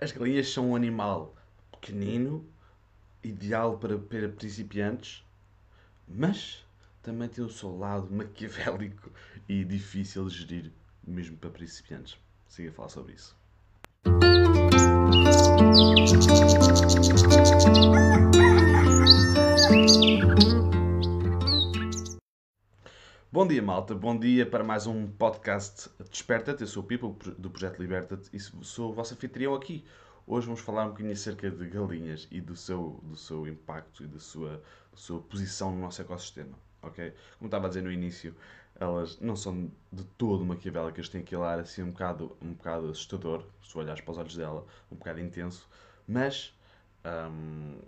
As galinhas são um animal pequenino, ideal para, para principiantes, mas também tem o seu lado maquiavélico e difícil de gerir, mesmo para principiantes. Siga a falar sobre isso. Bom dia, malta. Bom dia para mais um podcast Desperta-te. Eu sou o Pipo do Projeto Liberta-te e sou o vosso anfitrião aqui. Hoje vamos falar um bocadinho acerca de galinhas e do seu, do seu impacto e da sua, sua posição no nosso ecossistema. ok? Como estava a dizer no início, elas não são de todo maquiavélicas, têm aquele ar assim um bocado, um bocado assustador, se tu olhares para os olhos dela, um bocado intenso, mas hum,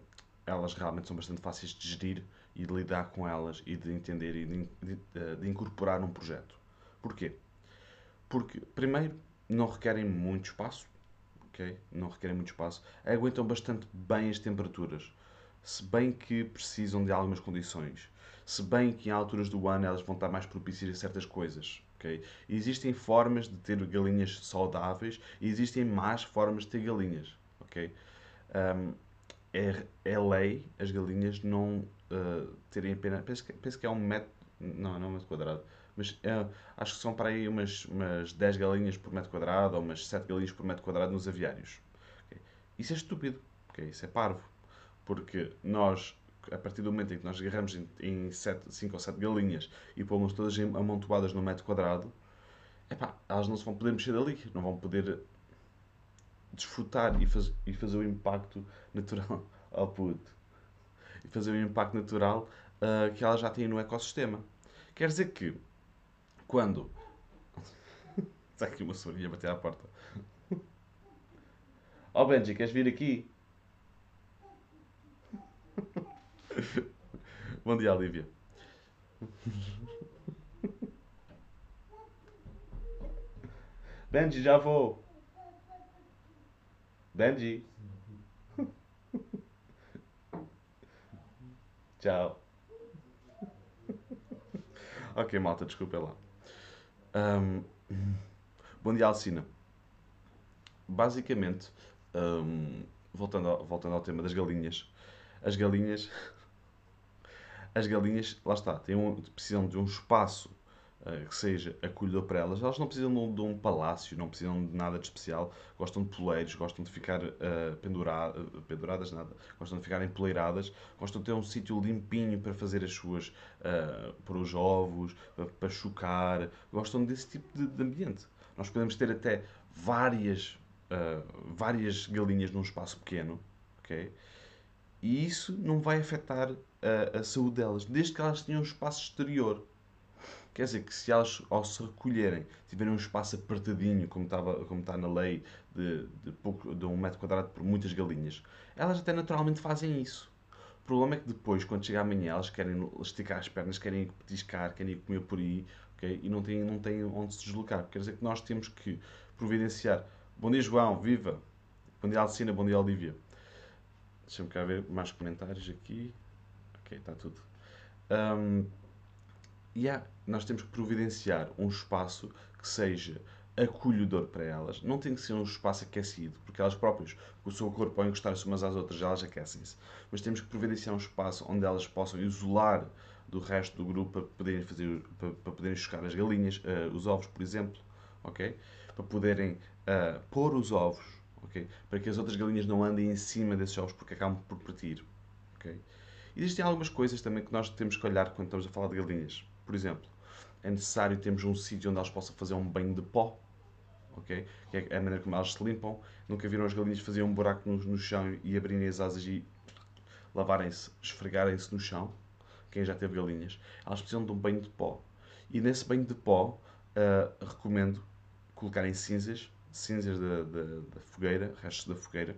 elas realmente são bastante fáceis de gerir e de lidar com elas e de entender e de, de, de incorporar num projeto. Porquê? Porque, primeiro, não requerem muito espaço, ok? Não requerem muito espaço, aguentam bastante bem as temperaturas, se bem que precisam de algumas condições, se bem que em alturas do ano elas vão estar mais propícias a certas coisas, ok? existem formas de ter galinhas saudáveis e existem más formas de ter galinhas, ok? Um, é, é lei as galinhas não uh, terem apenas. Penso que, penso que é um metro. Não, não é um metro quadrado. Mas é, acho que são para aí umas, umas 10 galinhas por metro quadrado ou umas 7 galinhas por metro quadrado nos aviários. Okay? Isso é estúpido. Okay? Isso é parvo. Porque nós, a partir do momento em que nós agarramos em, em 7, 5 ou 7 galinhas e pomos todas amontoadas no metro quadrado, epá, elas não se vão poder mexer dali. Não vão poder desfrutar e, faz, e fazer o impacto natural ao puto e fazer o impacto natural uh, que ela já tem no ecossistema. Quer dizer que, quando. Está aqui uma sobrinha a bater à porta. Oh Benji, queres vir aqui? Bom dia, Olivia. Benji, já vou. Benji. Tchau. ok, malta, desculpa lá. Um, bom dia, Alcina. Basicamente, um, voltando, ao, voltando ao tema das galinhas, as galinhas, as galinhas, lá está, têm um, precisam de um espaço uh, que seja acolhedor para elas. Elas não precisam de um, de um, palácio, não precisam de nada de especial. Gostam de poleiros, gostam de ficar uh, pendura, penduradas, nada. Gostam de ficar empoleiradas, gostam de ter um sítio limpinho para fazer as suas, para os ovos, para, para chocar. Gostam desse tipo de, de, ambiente. Nós podemos ter até várias, várias galinhas num espaço pequeno, ok? E isso não vai afetar a, a saúde delas, desde que elas tenham um espaço exterior. Quer dizer que se elas, ao se recolherem, tiverem um espaço apertadinho, como, estava, como está na lei de, de, pouco, de um metro quadrado por muitas galinhas, elas até naturalmente fazem isso. O problema é que depois, quando chega amanhã, elas querem esticar as pernas, querem petiscar, querem comer por aí, okay? e não têm, não têm onde se deslocar. Quer dizer que nós temos que providenciar. Bom dia, João, viva! Bom dia, Alcina, bom dia, Olivia. Deixa-me cá ver mais comentários aqui. Ok, está tudo. Um, yeah, nós temos que providenciar um espaço que seja acolhedor para elas. Não tem que ser um espaço aquecido, porque elas próprias, com o seu corpo, ao encostar-se umas às outras, elas aquecem-se. Mas temos que providenciar um espaço onde elas possam isolar do resto do grupo para poderem, fazer, para, para poderem chocar as galinhas, uh, os ovos, por exemplo, ok? Para poderem uh, pôr os ovos, ok? Para que as outras galinhas não andem em cima desses ovos porque acabam por partir, ok? Existem algumas coisas também que nós temos que olhar quando estamos a falar de galinhas. Por exemplo, é necessário termos um sítio onde elas possam fazer um banho de pó, ok? Que é a maneira como elas se limpam. Nunca viram as galinhas fazer um buraco no, no chão e abrirem as asas e lavarem-se, esfregarem-se no chão. Quem já teve galinhas, elas precisam de um banho de pó. E nesse banho de pó, uh, recomendo colocarem cinzas, cinzas da, da, da, fogueira, restos da fogueira,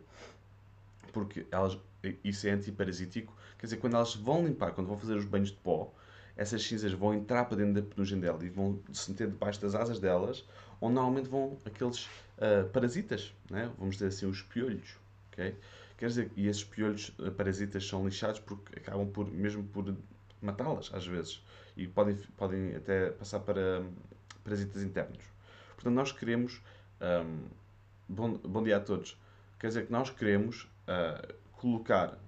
porque elas, isso é antiparasítico. Quer dizer, quando elas vão limpar, quando vão fazer os banhos de pó, essas cinzas vão entrar para dentro da penugem dela e vão se meter debaixo das asas delas, onde normalmente vão aqueles uh, parasitas, né? vamos dizer assim, os piolhos. Okay? Quer dizer, e esses piolhos uh, parasitas são lixados porque acabam por, mesmo por matá-las, às vezes. E podem, podem até passar para um, parasitas internos. Portanto, nós queremos. Um, bom, bom dia a todos. quer dizer que nós queremos uh, colocar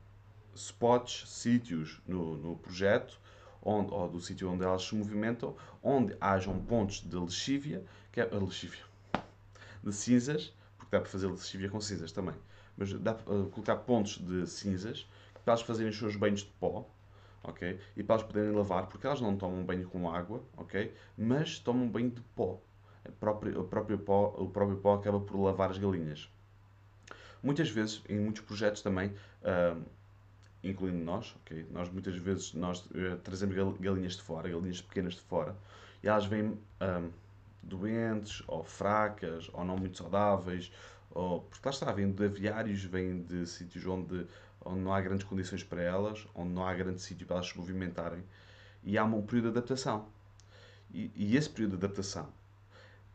spots, sítios no, no projeto, onde, ou do sítio onde elas se movimentam, onde hajam pontos de lexívia, que é a lexívia, de cinzas, porque dá para fazer lexívia com cinzas também, mas dá para uh, colocar pontos de cinzas para elas fazerem os seus banhos de pó, ok? E para elas poderem lavar, porque elas não tomam banho com água, ok? Mas tomam banho de pó. O próprio, o próprio, pó, o próprio pó acaba por lavar as galinhas. Muitas vezes, em muitos projetos também, uh, incluindo nós, ok? Nós muitas vezes nós uh, trazemos galinhas de fora, galinhas pequenas de fora, e elas vêm uh, doentes, ou fracas, ou não muito saudáveis, ou, porque lá está, vêm de aviários, vêm de sítios onde, onde não há grandes condições para elas, onde não há grande sítio para elas se movimentarem, e há um período de adaptação. E, e esse período de adaptação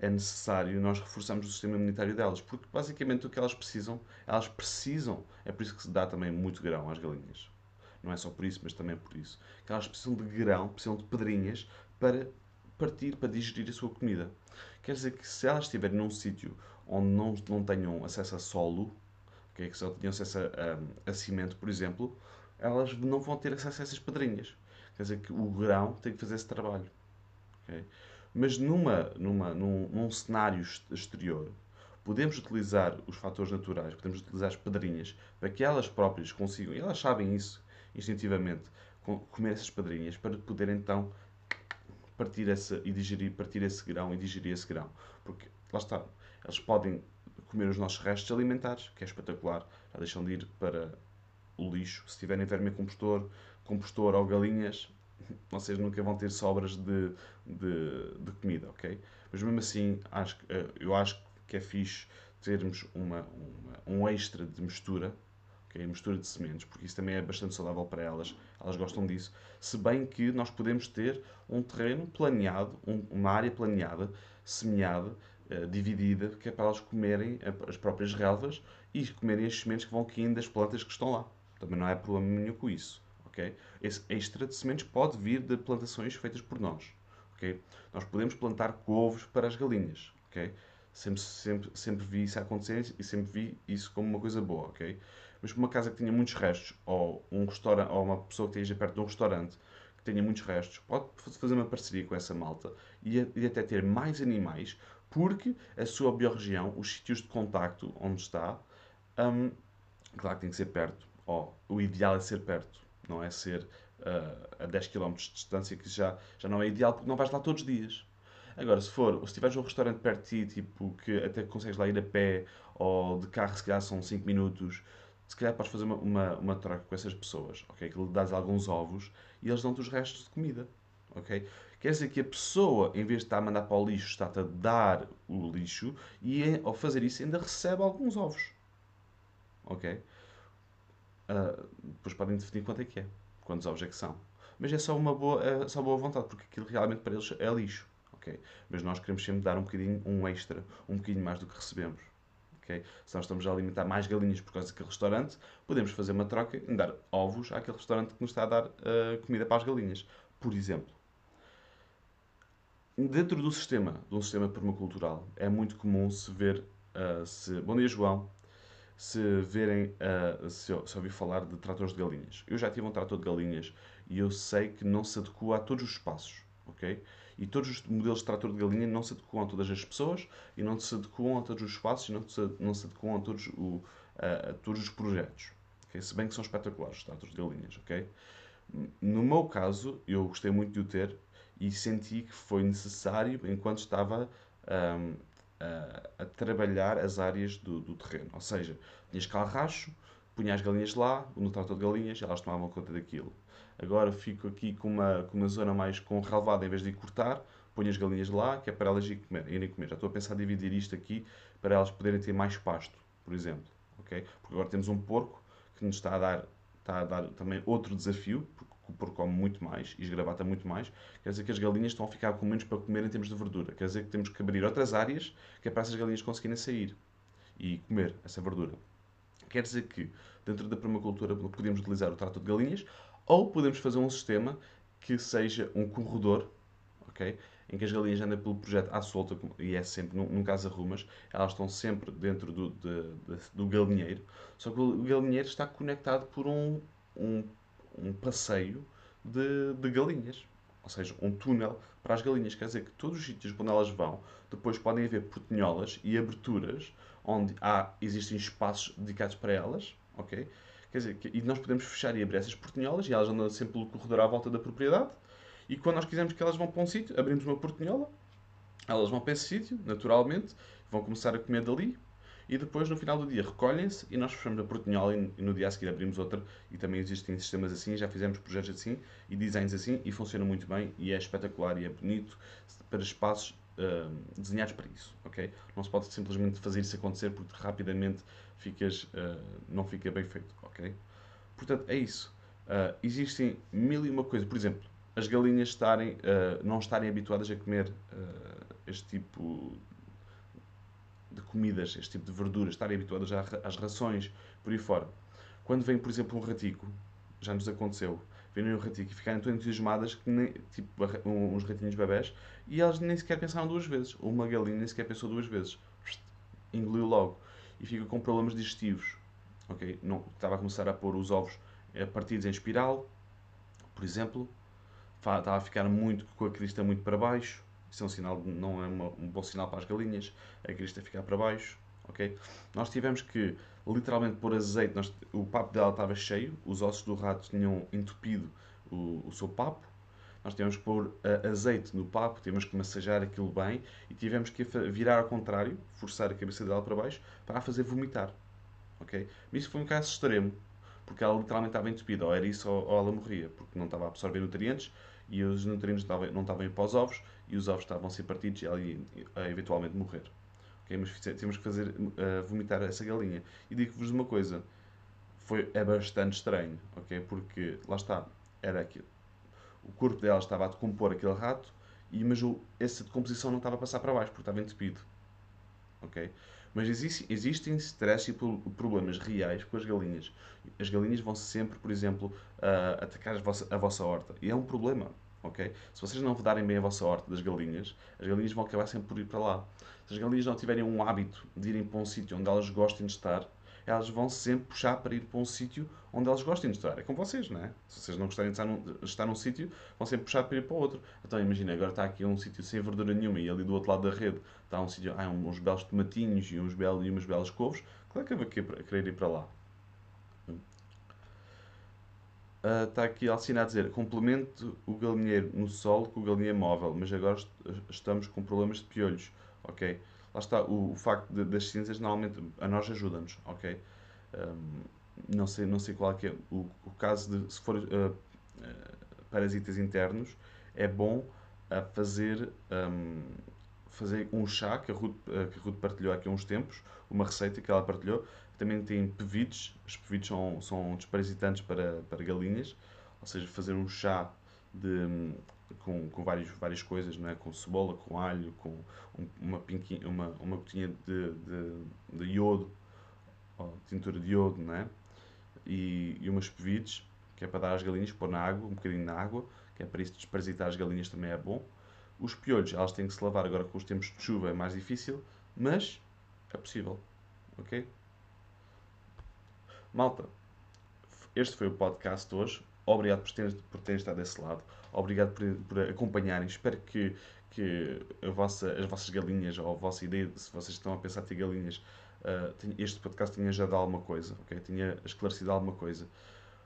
é necessário nós reforçarmos o sistema imunitário delas, porque basicamente o que elas precisam, elas precisam, é por isso que se dá também muito grão às galinhas. Não é só por isso, mas também por isso. Que elas precisam de grão, precisam de pedrinhas para partir, para digerir a sua comida. Quer dizer que se elas estiverem num sítio onde não, não tenham acesso a solo, okay, que só tenham acesso a, a, a cimento, por exemplo, elas não vão ter acesso a essas pedrinhas. Quer dizer que o grão tem que fazer esse trabalho. Okay? Mas numa, numa, num, num cenário exterior, podemos utilizar os fatores naturais, podemos utilizar as pedrinhas para que elas próprias consigam, e elas sabem isso instintivamente, comer essas pedrinhas para poder então partir essa e digerir, partir esse grão e digerir esse grão. Porque lá está, eles podem comer os nossos restos alimentares, que é espetacular, já deixam de ir para o lixo. Se tiverem verme compostor, compostor ou galinhas, vocês nunca vão ter sobras de, de, de comida, ok? Mas mesmo assim, acho, eh, eu acho que é fixe termos uma, uma, um extra de mistura, okay? mistura de sementes, porque isso também é bastante saudável para elas, elas gostam disso. Se bem que nós podemos ter um terreno planeado, um, uma área planeada, semeada, uh, dividida, que é para elas comerem as próprias relvas e comerem as sementes que vão caindo das plantas que estão lá. Também não é problema nenhum com isso. Okay? Esse extra de sementes pode vir de plantações feitas por nós. Okay? Nós podemos plantar couves para as galinhas. Okay? Sempre, sempre, sempre vi isso acontecer e sempre vi isso como uma coisa boa. Okay? Mas uma casa que tenha muitos restos, ou, um ou uma pessoa que esteja perto de um restaurante que tenha muitos restos, pode fazer uma parceria com essa malta e, e até ter mais animais, porque a sua biorregião, os sítios de contacto onde está, um, claro que tem que ser perto, o ideal é ser perto, não é ser uh, a 10 km de distância, que já, já não é ideal porque não vais lá todos os dias. Agora, se for, se tiveres um restaurante perto de ti, tipo, que até consegues lá ir a pé ou de carro, se calhar são 5 minutos, se calhar podes fazer uma, uma, uma, troca com essas pessoas, ok? Que lhe dás alguns ovos e eles dão-te os restos de comida, ok? Quer dizer que a pessoa, em vez de estar a mandar para o lixo, está-te a dar o lixo e ao fazer isso ainda recebe alguns ovos, ok? Uh, depois podem definir quanto é que é, quantos ovos são. Mas é só uma boa, é só boa vontade, porque aquilo realmente para eles é lixo. Okay? Mas nós queremos sempre dar um bocadinho, um extra, um bocadinho mais do que recebemos. Okay? Se nós estamos a alimentar mais galinhas por causa daquele restaurante, podemos fazer uma troca e dar ovos àquele restaurante que nos está a dar uh, comida para as galinhas. Por exemplo. Dentro do sistema, de um sistema permacultural, é muito comum se ver, uh, se... Bom dia, João se verem, uh, se, se ouvir falar de tratores de galinhas. Eu já tive um trator de galinhas e eu sei que não se adequa a todos os espaços, ok? E todos os modelos de trator de galinha não se adequam a todas as pessoas e não se adequam a todos os espaços e não se, não se adequam a todos, o, a, a todos os projetos. Okay? Se bem que são espetaculares os tratores de galinhas, ok? No meu caso, eu gostei muito de o ter e senti que foi necessário enquanto estava um, a, trabalhar as áreas do, do, terreno. Ou seja, tinhas calracho, punha as galinhas lá, no trator de galinhas, elas tomavam conta daquilo. Agora fico aqui com uma, com uma zona mais com relevada, em vez de ir cortar, ponho as galinhas lá, que é para elas irem comer. Irem comer. Já estou a pensar em dividir isto aqui para elas poderem ter mais pasto, por exemplo. Okay? Porque agora temos um porco que nos está a dar, está a dar também outro desafio, porque porco come muito mais e esgravata muito mais, quer dizer que as galinhas estão a ficar com menos para comer em termos de verdura. Quer dizer que temos que abrir outras áreas que é para essas galinhas conseguirem sair e comer essa verdura. Quer dizer que dentro da permacultura podemos utilizar o trato de galinhas ou podemos fazer um sistema que seja um corredor, ok? em que as galinhas andam pelo projeto à solta, e é sempre, num, caso arrumas, elas estão sempre dentro do, de, de, do galinheiro, só que o galinheiro está conectado por um, um, um passeio de, de galinhas, ou seja, um túnel para as galinhas. Quer dizer que todos os sítios onde elas vão, depois podem haver portinholas e aberturas onde há, existem espaços dedicados para elas, ok? Quer dizer, que, e nós podemos fechar e abrir essas portinholas e elas andam sempre pelo corredor à volta da propriedade. E quando nós quisermos que elas vão para um sítio, abrimos uma portinhola, elas vão para esse sítio, naturalmente, vão começar a comer dali, e depois no final do dia recolhem-se e nós fechamos a portinhola e, no dia a seguir abrimos outra e também existem sistemas assim, já fizemos projetos assim e designs assim e funciona muito bem e é espetacular e é bonito para espaços uh, desenhados para isso, ok? Não se pode simplesmente fazer isso acontecer porque rapidamente ficas, uh, não fica bem feito, ok? Portanto, é isso. Uh, existem mil e uma coisas, por exemplo, as galinhas estarem, não estarem habituadas a comer este tipo de comidas, este tipo de verduras, estarem habituadas às rações, por aí fora. Quando vem, por exemplo, um ratico, já nos aconteceu, verem um ratico e ficarem tão entusiasmadas que nem, tipo uns ratinhos bebés e elas nem sequer pensaram duas vezes. Ou uma galinha nem sequer pensou duas vezes. Engoliu logo. E fica com problemas digestivos. ok Não, estava a começar a pôr os ovos partidos em espiral, por exemplo. Estava a ficar muito com a crista muito para baixo. Isso é um sinal, não é uma, um bom sinal para as galinhas. A crista ficar para baixo. ok Nós tivemos que literalmente pôr azeite. Nós, o papo dela estava cheio, os ossos do rato tinham entupido o, o seu papo. Nós tivemos que pôr uh, azeite no papo, tivemos que massajar aquilo bem e tivemos que virar ao contrário, forçar a cabeça dela para baixo, para a fazer vomitar. ok Mas isso foi um caso extremo, porque ela literalmente estava entupida, ou era isso ou, ou ela morria, porque não estava a absorver nutrientes e os nutrientes não estavam, estavam indo para os ovos e os ovos estavam a ser partidos e ela ia, ia eventualmente morrer. Okay? Mas temos que fazer uh, vomitar essa galinha. E digo-vos uma coisa, foi, é bastante estranho, ok? Porque, lá está, era aquilo. O corpo dela estava a decompor aquele rato, e, mas o, essa decomposição não estava a passar para baixo, porque estava entupido. Ok? Mas existe, existem stress e problemas reais com as galinhas. As galinhas vão sempre, por exemplo, uh, atacar a vossa, a vossa horta. E é um problema ok? Se vocês não darem bem a vossa horta das galinhas, as galinhas vão acabar sempre por ir para lá. Se as galinhas não tiverem um hábito de irem para um sítio onde elas gostem de estar, elas vão sempre puxar para ir para um sítio onde elas gostem de estar. É com vocês, não é? Se vocês não gostarem de estar num, estar num sítio, vão sempre puxar para ir para outro. Então imagina, agora está aqui um sítio sem verdura nenhuma e ali do outro lado da rede está um sítio, ah, uns belos tomatinhos e uns belos, e umas belas couves, claro que eu vou querer ir para lá. Uh, está aqui Alcina a dizer: complemento o galinheiro no solo com o galinheiro móvel, mas agora est estamos com problemas de piolhos. Ok? Lá está, o, o facto de, das cinzas normalmente a nós ajuda-nos. Ok? Um, não, sei, não sei qual é, é o, o, caso de se for uh, uh, parasitas internos, é bom a fazer, um, fazer um chá que a, Ruth, que a Ruth partilhou aqui há uns tempos, uma receita que ela partilhou, também tem pevides. Os pevides são, são desparasitantes para, para galinhas. Ou seja, fazer um chá de, com, com vários, várias coisas, não é? com cebola, com alho, com uma, pinquinha, uma, uma gotinha de, de, de iodo, tintura de iodo, não é? e, e umas pevides, que é para dar às galinhas, pôr na água, um bocadinho na água, que é para isso desparasitar as galinhas também é bom. Os piolhos, elas têm que se lavar agora com os tempos de chuva, é mais difícil, mas é possível. Ok? Malta, este foi o podcast de hoje. Obrigado por terem, por terem estado desse lado. Obrigado por, por acompanharem. Espero que, que vossa, as vossas galinhas, ou a vossa ideia, se vocês estão a pensar em ter galinhas, uh, este podcast tenha já dado alguma coisa, ok? Tenha esclarecido alguma coisa.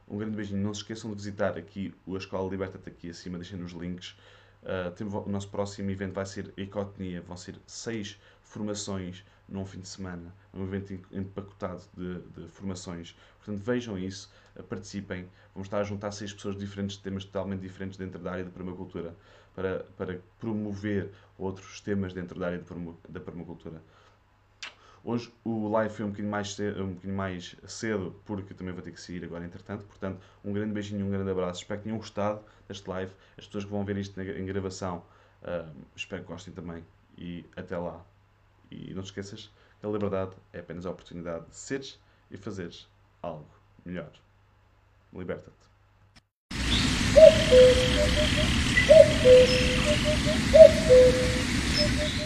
Um grande beijinho. Não se esqueçam de visitar aqui a Escola Liberta-te aqui acima, deixem os links. Uh, o nosso próximo evento vai ser Ecotonia. Vão ser seis formações num fim de semana, um evento empacotado de, de, formações. Portanto, vejam isso, eh, participem. Vamos estar a juntar seis pessoas de diferentes temas totalmente diferentes dentro da área da permacultura para, para promover outros temas dentro da área da permacultura. Hoje o live foi um bocadinho, mais cedo, um bocadinho mais cedo, porque também vou ter que sair agora, entretanto. Portanto, um grande beijinho um grande abraço. Espero que tenham gostado deste live. As pessoas que vão ver isto em gravação, uh, espero que gostem também. E até lá. E não te esqueças que a liberdade é apenas a oportunidade de seres e fazeres algo melhor. Liberta-te.